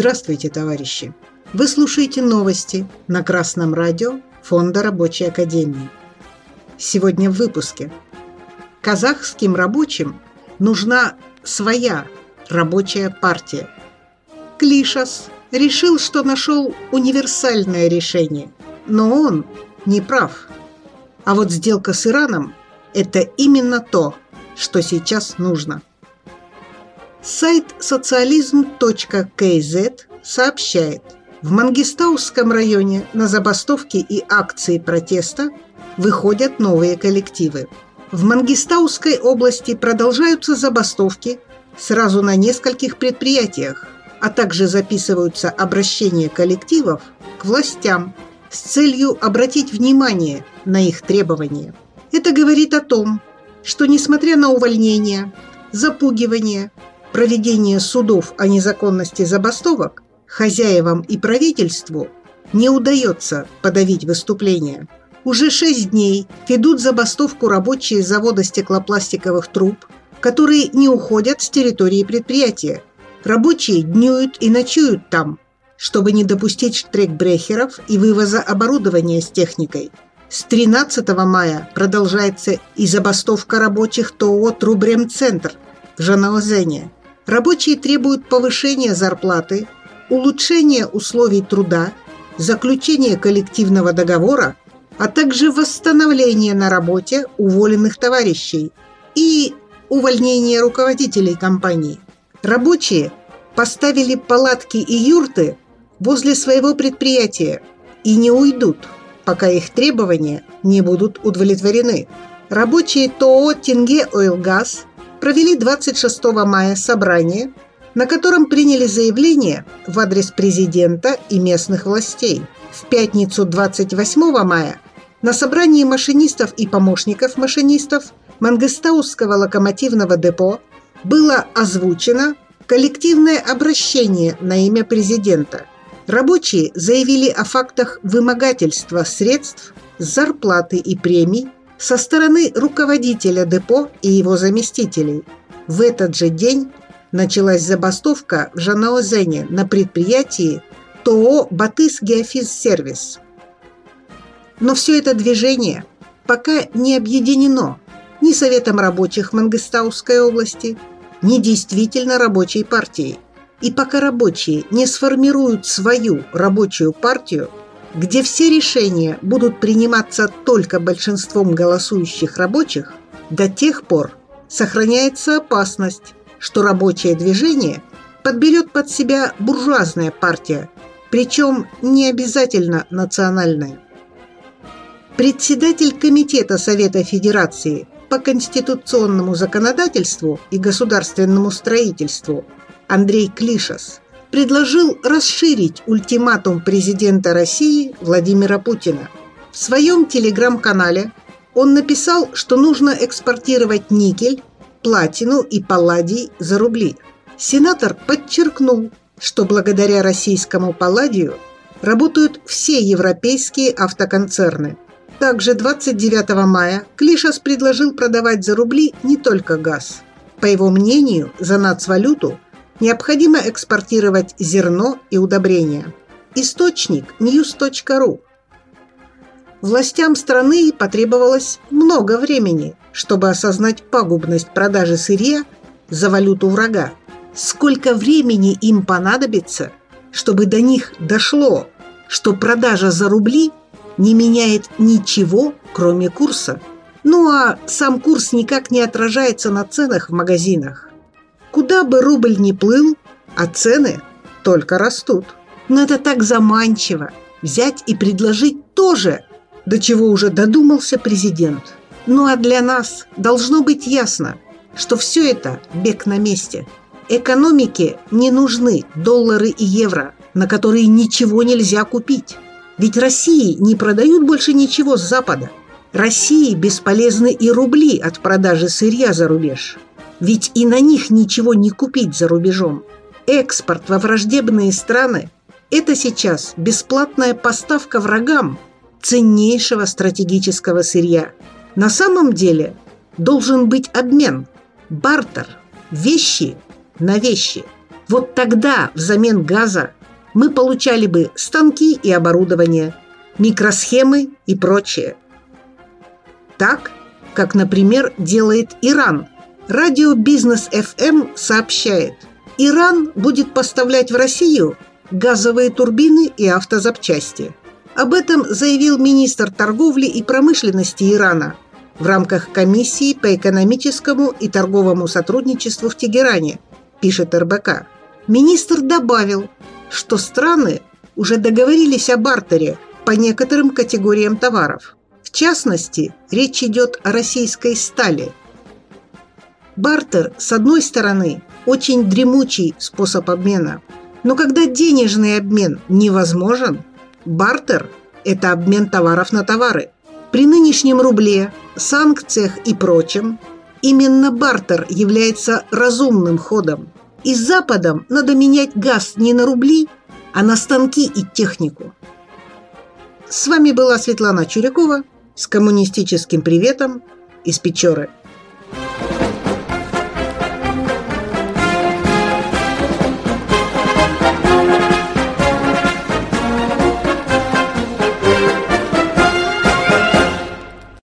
Здравствуйте, товарищи! Вы слушаете новости на Красном радио Фонда Рабочей Академии. Сегодня в выпуске. Казахским рабочим нужна своя рабочая партия. Клишас решил, что нашел универсальное решение, но он не прав. А вот сделка с Ираном – это именно то, что сейчас нужно – Сайт социализм.кз сообщает, в Мангистауском районе на забастовки и акции протеста выходят новые коллективы. В Мангистауской области продолжаются забастовки сразу на нескольких предприятиях, а также записываются обращения коллективов к властям с целью обратить внимание на их требования. Это говорит о том, что несмотря на увольнение, запугивание, проведение судов о незаконности забастовок хозяевам и правительству не удается подавить выступления. Уже шесть дней ведут забастовку рабочие завода стеклопластиковых труб, которые не уходят с территории предприятия. Рабочие днюют и ночуют там, чтобы не допустить штрекбрехеров и вывоза оборудования с техникой. С 13 мая продолжается и забастовка рабочих ТОО «Трубремцентр» в Жанаозене. Рабочие требуют повышения зарплаты, улучшения условий труда, заключения коллективного договора, а также восстановления на работе уволенных товарищей и увольнения руководителей компании. Рабочие поставили палатки и юрты возле своего предприятия и не уйдут, пока их требования не будут удовлетворены. Рабочие ТОО «Тинге Оилгаз» провели 26 мая собрание, на котором приняли заявление в адрес президента и местных властей. В пятницу 28 мая на собрании машинистов и помощников машинистов Мангыстаусского локомотивного депо было озвучено коллективное обращение на имя президента. Рабочие заявили о фактах вымогательства средств, зарплаты и премий со стороны руководителя депо и его заместителей. В этот же день началась забастовка в Жанаозене на предприятии ТОО «Батыс Геофиз Сервис». Но все это движение пока не объединено ни Советом рабочих Мангыстауской области, ни действительно рабочей партией. И пока рабочие не сформируют свою рабочую партию – где все решения будут приниматься только большинством голосующих рабочих, до тех пор сохраняется опасность, что рабочее движение подберет под себя буржуазная партия, причем не обязательно национальная. Председатель Комитета Совета Федерации по конституционному законодательству и государственному строительству Андрей Клишас – предложил расширить ультиматум президента России Владимира Путина. В своем телеграм-канале он написал, что нужно экспортировать никель, платину и палладий за рубли. Сенатор подчеркнул, что благодаря российскому палладию работают все европейские автоконцерны. Также 29 мая Клишас предложил продавать за рубли не только газ. По его мнению, за нацвалюту – Необходимо экспортировать зерно и удобрения. Источник news.ru. Властям страны потребовалось много времени, чтобы осознать пагубность продажи сырья за валюту врага. Сколько времени им понадобится, чтобы до них дошло, что продажа за рубли не меняет ничего, кроме курса. Ну а сам курс никак не отражается на ценах в магазинах. Куда бы рубль ни плыл, а цены только растут. Но это так заманчиво – взять и предложить тоже, до чего уже додумался президент. Ну а для нас должно быть ясно, что все это бег на месте. Экономике не нужны доллары и евро, на которые ничего нельзя купить. Ведь России не продают больше ничего с Запада. России бесполезны и рубли от продажи сырья за рубеж – ведь и на них ничего не купить за рубежом. Экспорт во враждебные страны – это сейчас бесплатная поставка врагам ценнейшего стратегического сырья. На самом деле должен быть обмен, бартер, вещи на вещи. Вот тогда взамен газа мы получали бы станки и оборудование, микросхемы и прочее. Так, как, например, делает Иран. Радио Бизнес FM сообщает, Иран будет поставлять в Россию газовые турбины и автозапчасти. Об этом заявил министр торговли и промышленности Ирана в рамках комиссии по экономическому и торговому сотрудничеству в Тегеране, пишет РБК. Министр добавил, что страны уже договорились о бартере по некоторым категориям товаров. В частности, речь идет о российской стали. Бартер, с одной стороны, очень дремучий способ обмена. Но когда денежный обмен невозможен, бартер – это обмен товаров на товары. При нынешнем рубле, санкциях и прочем, именно бартер является разумным ходом – и с Западом надо менять газ не на рубли, а на станки и технику. С вами была Светлана Чурякова с коммунистическим приветом из Печоры.